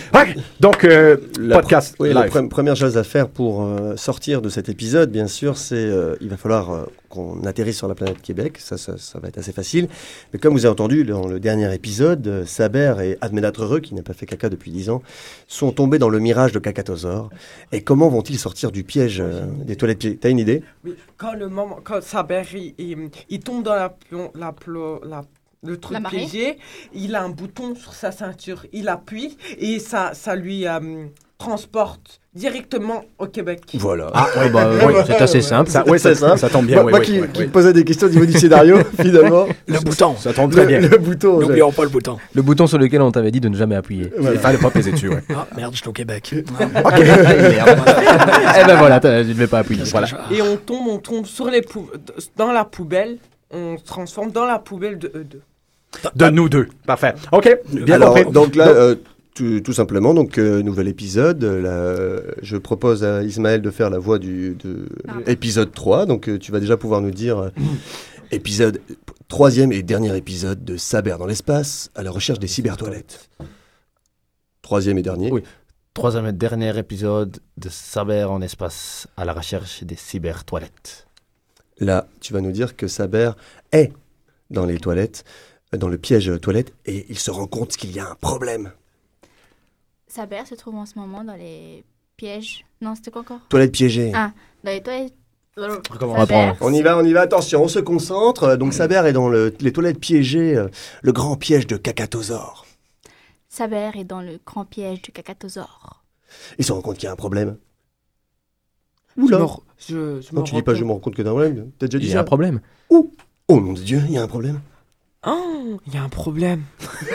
donc, euh, La podcast Oui, la pre- première chose à faire pour euh, sortir de cet épisode, bien sûr, c'est euh, il va falloir euh, qu'on atterrisse sur la planète Québec. Ça, ça, ça va être assez facile. Mais comme vous avez entendu dans le dernier épisode, Saber et Adménatreux, qui n'a pas fait caca depuis 10 ans, sont tombés dans le mirage de Cacatosaure. Et comment vont-ils sortir du piège euh, des toilettes piégées T'as une idée? Oui, quand le moment, quand Saber, il, il, il tombe dans la, plon- la, plo- la- le truc piégé, il a un bouton sur sa ceinture, il appuie et ça, ça lui euh, transporte directement au Québec. Voilà. Ah, ouais, bah, Ouais, (laughs) oui, ouais, c'est assez ouais. simple. Ça, oui, ça, C'est simple. ça tombe bien. Moi, moi qui, qui posais des questions au niveau du scénario, (laughs) finalement. Le bouton. Ça tombe très Le, bien. le bouton. je- N'oublions pas le bouton. Le bouton sur lequel on t'avait dit de ne jamais appuyer. Il fallait pas peser dessus, ouais. (laughs) Ah, merde, je suis au Québec. Ok. Merde. Eh ben voilà, tu ne devais pas appuyer. Voilà. Et on tombe, on tombe sur les pou- dans la poubelle, on se transforme dans la poubelle de eux deux. De nous deux. Parfait. OK. Bien Alors, compris. donc là, euh, tout, tout simplement, donc euh, nouvel épisode. euh, là, je propose à Ismaël de faire la voix du de épisode 3. Donc euh, tu vas déjà pouvoir nous dire euh, épisode troisième et dernier épisode de Saber dans l'espace à la recherche des cybertoilettes. Troisième et dernier. Oui. Troisième et dernier épisode de Saber en espace à la recherche des cyber-toilettes. Là, tu vas nous dire que Saber est dans les toilettes, dans le piège toilette, et il se rend compte qu'il y a un problème. Saber se trouve en ce moment dans les pièges. Non, c'était quoi encore? Toilette piégée. Ah, dans les toilettes. Saber, On y va, on y va, attention, on se concentre. Euh, Donc Saber est dans le- les toilettes piégées, euh, le grand piège de Cacatosaure. Saber est dans le grand piège du cacatosaure. Il se rend compte qu'il y a un problème. Oula je, je Non, tu dis pas je me rends compte que t'as un problème. T'as déjà dit Il y ça a un problème. Oh mon dieu, il y a un problème. Oh, il y a un problème. (laughs)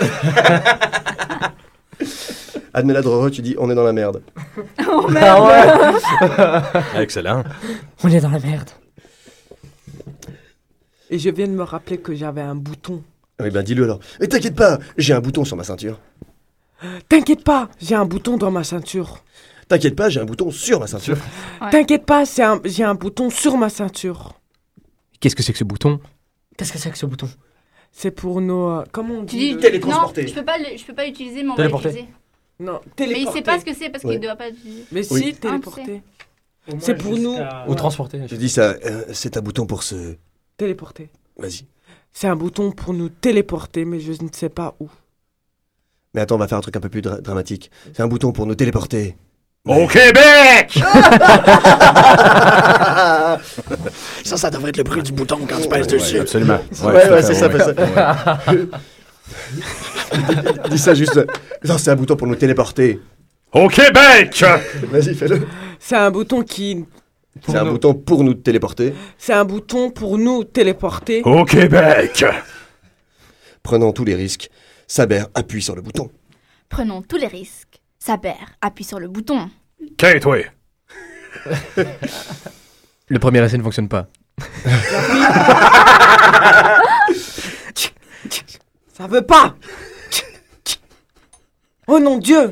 Adméladre, tu dis on est dans la merde. (laughs) Oh (laughs) Excellent. On est dans la merde. Et je viens de me rappeler que j'avais un bouton. Oui, ben dis-le alors. Et t'inquiète pas, j'ai un bouton sur ma ceinture. T'inquiète pas, j'ai un bouton dans ma ceinture. T'inquiète pas, j'ai un bouton sur ma ceinture. T'inquiète pas, c'est un- j'ai un bouton sur ma ceinture. Qu'est-ce que c'est que ce bouton? Qu'est-ce que c'est que ce bouton? C'est pour nos. euh, comment on dit le- non, je peux pas, le- je peux pas l'utiliser, mais on va Téléporter. l'utiliser. Non, Mais il sait téléporter. pas ce que c'est parce qu'il Ouais. ne doit pas l'utiliser. Mais Oui. si, Ah, téléporter. C'est pour nous. Ou transporter. Je dis ça, euh, c'est un bouton pour se. Téléporter. Vas-y. C'est un bouton pour nous téléporter, mais je ne sais pas où. Mais attends, on va faire un truc un peu plus dra- dramatique. C'est un bouton pour nous téléporter. Au Québec (laughs) Ça, ça devrait être le bruit du bouton quand tu pèses dessus. absolument. Ouais, Ouais, c'est ça, ça. (laughs) Dis ça juste. Non, c'est un bouton pour nous téléporter. Au Québec Vas-y, fais-le. C'est un bouton qui. C'est un bouton pour nous téléporter. C'est un bouton pour nous téléporter. Au Québec Prenons tous les risques. Saber appuie sur le bouton. Prenons tous les risques. Saber, appuie sur le bouton. Kate, oui. Le premier essai ne fonctionne pas. Ça veut pas Oh non, Dieu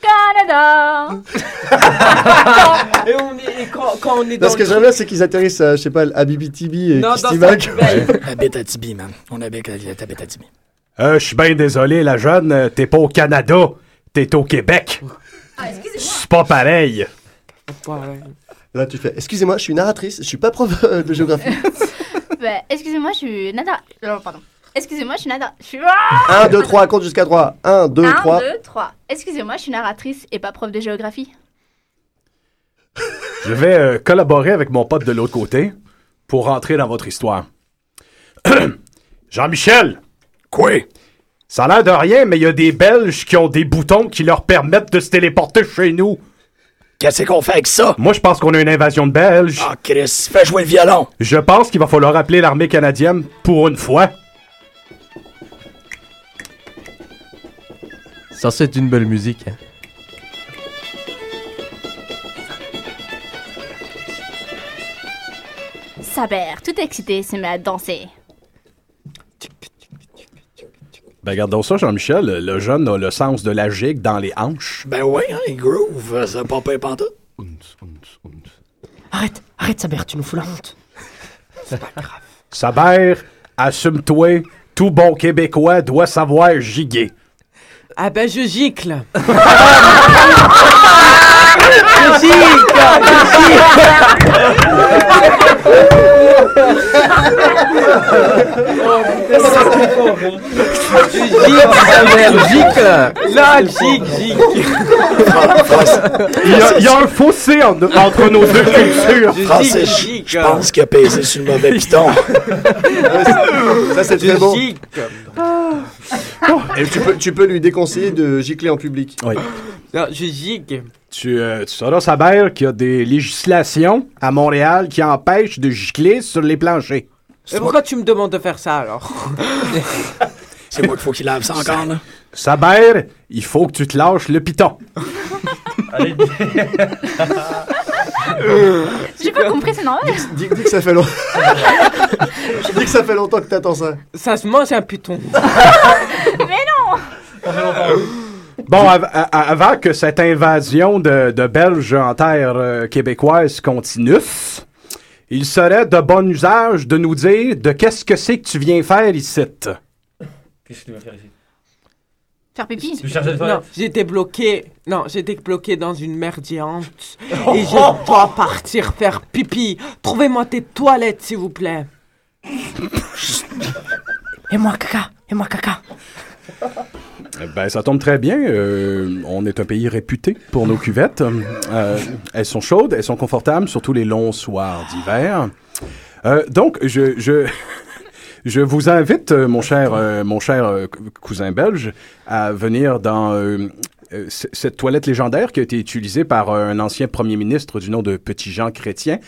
Canada Et, on est, et quand, quand on est Non, dans ce que le j'aime bien, c'est qu'ils atterrissent à, je sais pas, à Bibi-Tibi et Non, dans Kistimac. Saint-Hubert. (laughs) Habite à Tibi, man. On habite à, habite à Tibi. Euh, je suis bien désolé, la jeune, euh, t'es pas au Canada, t'es au Québec. C'est pas pareil. Là, tu fais Excusez-moi, je suis narratrice, je suis pas prof euh, de géographie. (laughs) Bah, excusez-moi, je suis Nada. Non, pardon. Excusez-moi, je suis Nada. Je suis. 1, 2, 3, compte jusqu'à 3. 1, 2, 1, 3. 2, 3. Excusez-moi, je suis narratrice et pas prof de géographie. Je vais euh, collaborer avec mon pote de l'autre côté pour rentrer dans votre histoire. (clears throat) Jean-Michel! Quoi? Ça a l'air de rien, mais il y a des Belges qui ont des boutons qui leur permettent de se téléporter chez nous. Qu'est-ce qu'on fait avec ça? Moi, je pense qu'on a une invasion de Belges. Ah, Chris, fais jouer le violon. Je pense qu'il va falloir appeler l'armée canadienne pour une fois. Ça, c'est une belle musique. hein. Saber, tout excité, se met à danser. Ben, regardons ça, Jean-Michel. Le jeune a le sens de la gigue dans les hanches. Ben ouais, hein, il groove, c'est pas pire pantoute. Arrête, arrête, Saber, tu nous fous la honte. Saber, assume-toi. Tout bon Québécois doit savoir giguer. Ah ben, je gicle (laughs) Je gicle, Là, gicle, gicle Il y, a, il y a un fossé en- entre nos deux cultures. Français, je je pense qu'il a pesé sur le mauvais piton. (laughs) Ça, c'est très bon. gicle Et tu peux, tu peux lui déconseiller de gicler en public. Oui. Non, je gicle Tu, euh, tu sauras, Saber, qu'il y a des législations à Montréal qui empêchent de gicler sur les planchers. Et pourquoi tu me demandes de faire ça, alors? (laughs) C'est moi qu'il faut qu'il lave ça encore, là. Saber, il faut que tu te lâches le piton. (laughs) J'ai pas compris, c'est normal. Dis, dis que ça fait longtemps. (laughs) dis que ça fait longtemps que t'attends ça. Ça se mange un python. Mais non Bon, av- avant que cette invasion de, de Belges en terre euh, québécoise continue, il serait de bon usage de nous dire de qu'est-ce que c'est que tu viens faire ici. Qu'est-ce que tu vas faire ici? Faire pipi? Non, j'étais bloqué. Non, j'étais bloqué dans une merdiante. (laughs) Et je dois partir faire pipi. Trouvez-moi tes toilettes, s'il vous plaît. Et moi, caca, et moi, caca. (laughs) Ben, ça tombe très bien. euh, on est un pays réputé pour nos cuvettes. Euh, elles sont chaudes, elles sont confortables, surtout les longs soirs d'hiver. Euh, donc, je, je, (laughs) je vous invite, mon cher, mon cher cou- cousin belge, à venir dans cette toilette légendaire qui a été utilisée par un ancien premier ministre du nom de Petit Jean Chrétien,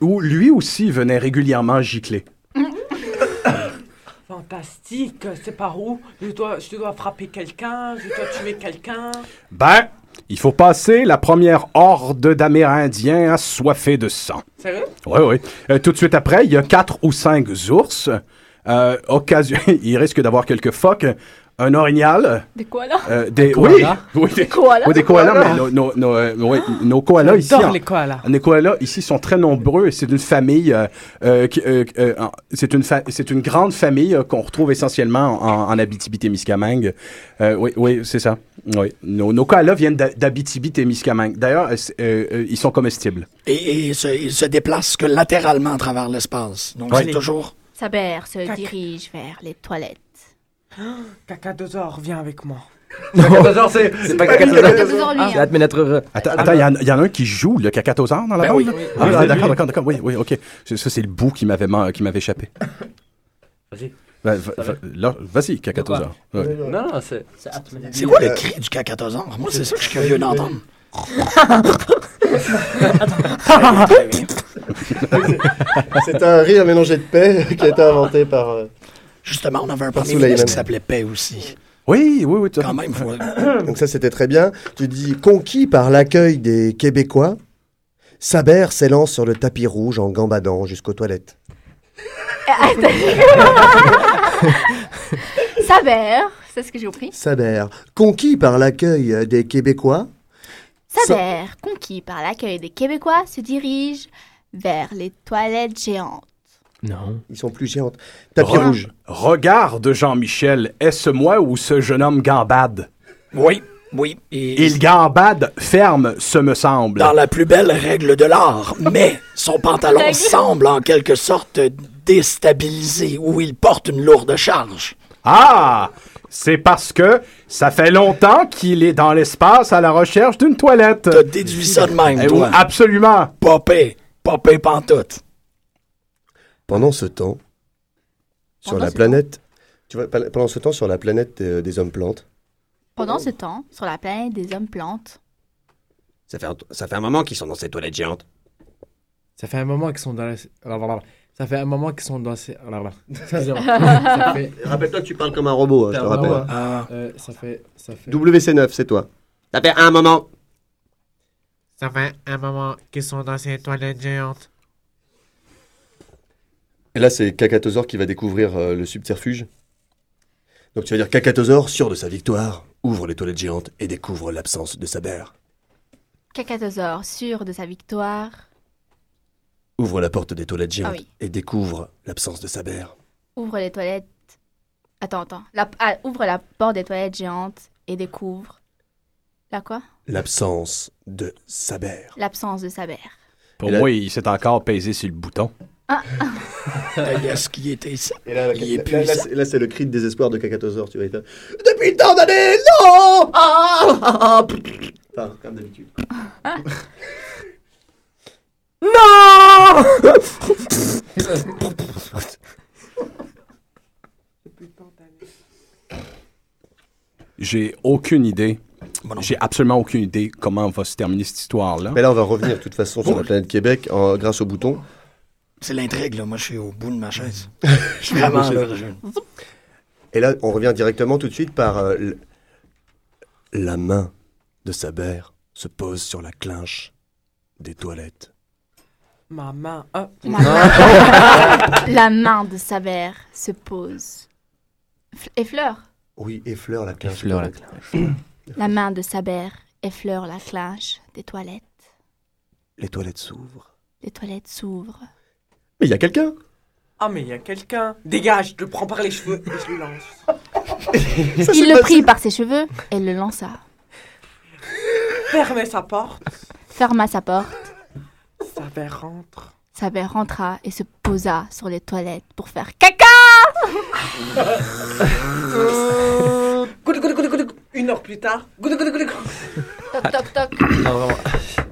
où lui aussi venait régulièrement gicler. Fantastique. C'est par où? Je dois, je dois frapper quelqu'un Je dois tuer quelqu'un Ben, il faut passer la première horde d'Amérindiens assoiffés de sang. Sérieux? Oui, oui. Euh, tout de suite après, il y a quatre ou cinq ours. Euh, occasion... (laughs) il risque d'avoir quelques phoques. Un orignal. Des koalas Euh, des, koalas? oui, des, Koalas? oui, des koalas, Koalas. mais nos, nos, nos, euh, oui, nos koalas ici. En- les koalas. Les koalas ici sont très nombreux et c'est une famille, euh, euh, euh, euh, c'est une, fa- c'est une grande famille euh, qu'on retrouve essentiellement en, en Abitibi-Témiscamingue. Euh, oui, oui, c'est ça. Oui. Nos, nos koalas viennent d'A- d'Abitibi-Témiscamingue. D'ailleurs, euh, euh, euh, ils sont comestibles. Et, et se, il se déplace que latéralement à travers l'espace. Donc, c'est toujours... Saber se dirige vers les toilettes. Cacadosaure, viens avec moi. Cacatosaure, c'est c'est pas. Cacatosaure, lui, Ah, hein. C'est Admenaître heureux. Attends, attends, il y, en- il y en a un qui joue le cacatosaure dans la Ben bande? oui, là? oui, Ah, oui, ah, c'est d'accord, lui. d'accord, d'accord. Oui, oui, OK. Ça, ça, c'est le bout qui m'avait man- qui m'avait échappé. Vas-y. Va- va- va- là, Vas-y, cacatosaure. Ouais. Non, non, c'est. C'est quoi le cri du cacatosaure? Moi, c'est ça que je suis curieux d'entendre. (laughs) C'est un rire mélangé de paix qui a été inventé par. euh, Justement, on avait un premier ministre qui s'appelait Paix aussi. Oui, oui, oui. Quand même, faut... (coughs) Donc ça c'était très bien. Tu dis conquis par l'accueil des Québécois, Saber s'élance sur le tapis rouge en gambadant jusqu'aux toilettes. (laughs) Saber, c'est ce que j'ai compris. Saber, conquis par l'accueil des Québécois, Saber, conquis par l'accueil des Québécois, se dirige vers les toilettes géantes. Non. ils sont plus géantes. Tapis Re- rouge. Regarde, Jean-Michel, est-ce moi ou ce jeune homme gambade? Oui, oui. Et Il gambade ferme, ce me semble. dans la plus belle règle de l'art, mais son pantalon semble en quelque sorte déstabilisé ou il porte une lourde charge. Ah! C'est parce que ça fait longtemps qu'il est dans l'espace à la recherche d'une toilette. T'as déduit ça de même, Eh toi. absolument. Popé, popé pantoute. Pendant ce temps, sur la planète, tu vois, pendant ce temps sur la planète euh, des hommes plantes, Pendant ce temps, sur la planète des hommes plantes, Ça fait, un, ça fait un moment qu'ils sont dans ces toilettes géantes. Ça fait un moment qu'ils sont dans la... Ça fait un moment qu'ils sont dans ces... (laughs) Fait... rappelle-toi que tu parles comme un robot, hein, je te Ah, rappelle. ouais. Ah. Euh, ça fait... Ça fait... WC9, c'est toi. Ça fait un moment. Ça fait un moment qu'ils sont dans ces toilettes géantes. Et là, c'est Cacatosaure qui va découvrir euh, le subterfuge. Donc tu vas dire Cacatosaure, sûr de sa victoire, ouvre les toilettes géantes et découvre l'absence de Saber. Cacatosaure, sûr de sa victoire, Ouvre la porte des toilettes géantes Ah oui. et découvre l'absence de Saber. ouvre les toilettes. Attends, attends. La- ah, ouvre la porte des toilettes géantes et découvre. La quoi? L'absence de Saber. L'absence de Saber. Pour Et là- moi, il s'est encore pesé sur le bouton. (laughs) Est-ce qu'il était ici? Et là, là, Il est là, puissant. là, c'est- là, c'est le cri de désespoir de Cacatosaure, tu vas être là. Depuis tant d'années, non ah, ah, ah. Enfin, comme d'habitude. Non J'ai aucune idée. J'ai absolument aucune idée comment va se terminer cette histoire-là. Mais là, on va revenir de toute façon sur la planète Québec en- grâce au bouton. C'est l'intrigue, là. Moi, je suis au bout de ma chaise. (laughs) Je suis vraiment là. Et là, on revient directement tout de suite par euh, l- la main de Saber se pose sur la clinche des toilettes. Ma main. Ah. La main, (laughs) la main de Saber se pose. F- effleure. Oui, effleure la clinche. Effleure la des (coughs) toilettes. La main de Saber effleure la clinche des toilettes. Les toilettes s'ouvrent. Les toilettes s'ouvrent. Mais il y a quelqu'un Ah, mais il y a quelqu'un. Dégage, je te prends par les cheveux et je lui lance. Il le prit par ses cheveux et le lança. Fermez sa porte. Ferma sa porte. Saber rentre. Saber rentra et se posa sur les toilettes pour faire caca. Une heure plus tard. Goudou, goudou, goudou, goudou. Toc toc toc.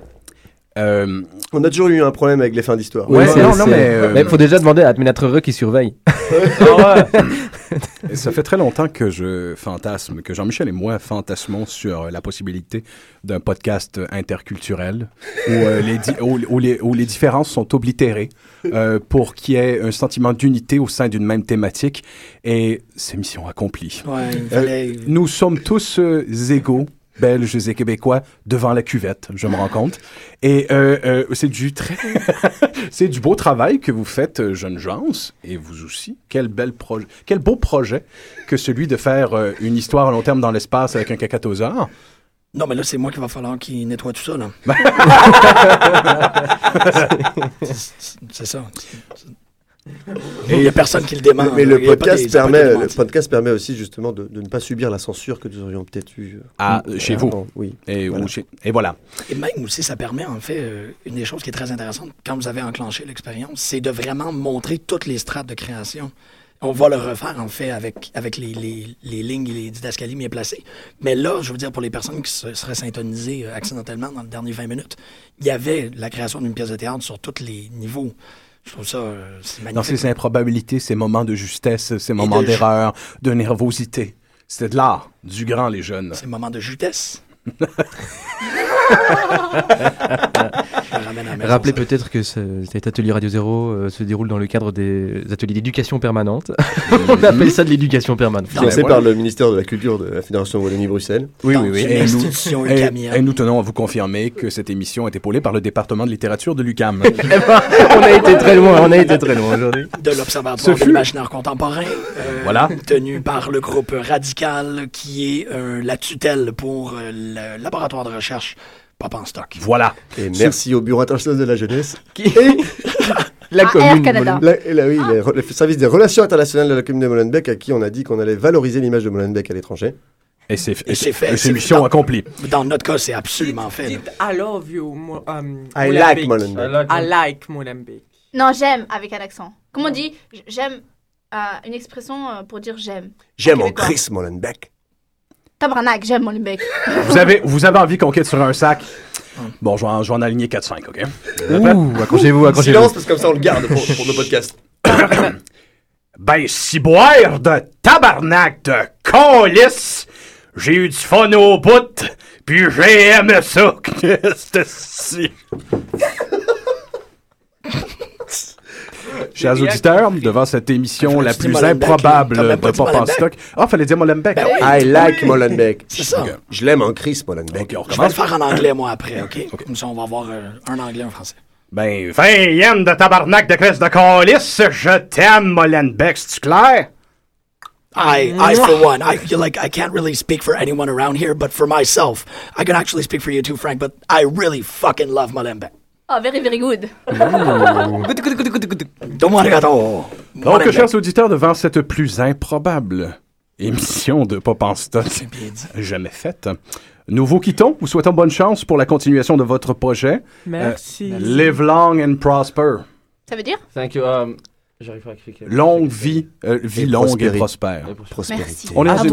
Ah. Euh, On a toujours eu un problème avec les fins d'histoire. Ouais, non, mais, euh, Mais faut déjà demander à Admenatre heureux qui surveille. (laughs) Ça fait très longtemps que je fantasme, que Jean-Michel et moi fantasmons sur la possibilité d'un podcast interculturel où, euh, les, di- où, où les, où les différences sont oblitérées euh, pour qu'il y ait un sentiment d'unité au sein d'une même thématique. Et c'est mission accomplie. Ouais, il Euh, nous sommes tous euh, égaux Belges et Québécois devant la cuvette, je me rends compte. Et euh, euh, c'est du très, (laughs) c'est du beau travail que vous faites, euh, jeunes gens, et vous aussi. Quel bel projet, quel beau projet que celui de faire euh, une histoire à long terme dans l'espace avec un cacatosaure. Non, mais là, c'est moi qui va falloir qu'il nettoie tout ça, là. (laughs) C'est- c'est ça. Et il n'y a personne qui le dément. Mais le podcast, des- permet, le podcast permet aussi justement de, de ne pas subir la censure que nous aurions peut-être eu. euh, Ah, euh, chez vous. avant. Oui. Et, Voilà. ou chez- et voilà. Et même aussi, ça permet, en fait, euh, une des choses qui est très intéressante quand vous avez enclenché l'expérience, c'est de vraiment montrer toutes les strates de création. On va le refaire, en fait, avec, avec les, les, les lignes et les didascalies bien placées. Mais là, je veux dire, pour les personnes qui se seraient syntonisées accidentellement dans les dernières 20 minutes, il y avait la création d'une pièce de théâtre sur tous les niveaux. Je trouve ça, euh, c'est Dans magnifique. ces improbabilités, ces moments de justesse, ces moments de d'erreur, de nervosité. C'était de l'art, du grand, les jeunes. Ces moments de jutesse. (laughs) Rappelez peut-être que ce- cet atelier Radio Zéro euh, se déroule dans le cadre des ateliers d'éducation permanente. (laughs) On appelle ça de l'éducation permanente. Financé par le ministère de la Culture de la Fédération Wallonie-Bruxelles. Oui, oui, oui. Et nous, et- et nous tenons à vous confirmer que cette émission est épaulée par le département de littérature de l'UCAM. (laughs) on a été très loin, on a été très loin aujourd'hui. de l'Observatoire Ce de fut- l'imaginaire contemporain, euh, Voilà. tenu par le groupe Radical, qui est euh, la tutelle pour euh, le laboratoire de recherche Pop en stock. Voilà. Et merci au Bureau international de la jeunesse. (laughs) La Ah, Air Canada. La- et la- oui, les re- le service des relations internationales de la commune de Molenbeek, à qui on a dit qu'on allait valoriser l'image de Molenbeek à l'étranger. Et c'est Et c'est fait. c'est mission accomplie. Dans notre cas, c'est absolument fait. I love you, Mo- um, I Molenbeek. like Molenbeek. I like Molenbeek. Non, j'aime avec un accent. Comment on dit? J'aime euh, une expression euh, pour dire j'aime. J'aime En. Chris Molenbeek. Tabarnak, j'aime Molenbeek. Vous avez, vous avez envie qu'on quitte sur un sac? Bon, je vais en, je vais en aligner 4-5, OK? Ouh, accrochez-vous, accrochez-vous. Silence, parce que comme ça on le garde pour, pour nos podcasts. (coughs) Ben, si boire de tabarnak de colis, j'ai eu du fun au bout, puis j'ai aimé ça. (laughs) C'était Chers auditeurs, devant cette émission la plus improbable de Pop en stock. Ah, fallait dire Molenbeek. Ben. I like. Molenbeek. C'est ça. Je l'aime en Chris Molenbeek. Je vais le faire en anglais, moi, après, OK? Comme ça, on va avoir euh, un anglais, un français. Ben, fin yen de tabarnak de Chris de colis, je t'aime, Molenbeek, c'est-tu clair? I, I for one, I feel like I can't really speak for anyone around here, but for myself, I can actually speak for you too, Frank, but I really fucking love Molenbeek. Oh, very, very good. Domo arigato. Donc, Molenbeek. chers auditeurs, devant cette plus improbable émission de Pop en stock jamais faite, nous vous quittons. Vous souhaitons bonne chance pour la continuation de votre projet. Merci. Euh, live long and prosper. Ça veut dire? Thank you. um, J'arrive pas à expliquer. Longue vie, euh, vie Et longue et prospère. Et prospérité. Merci. On est dans une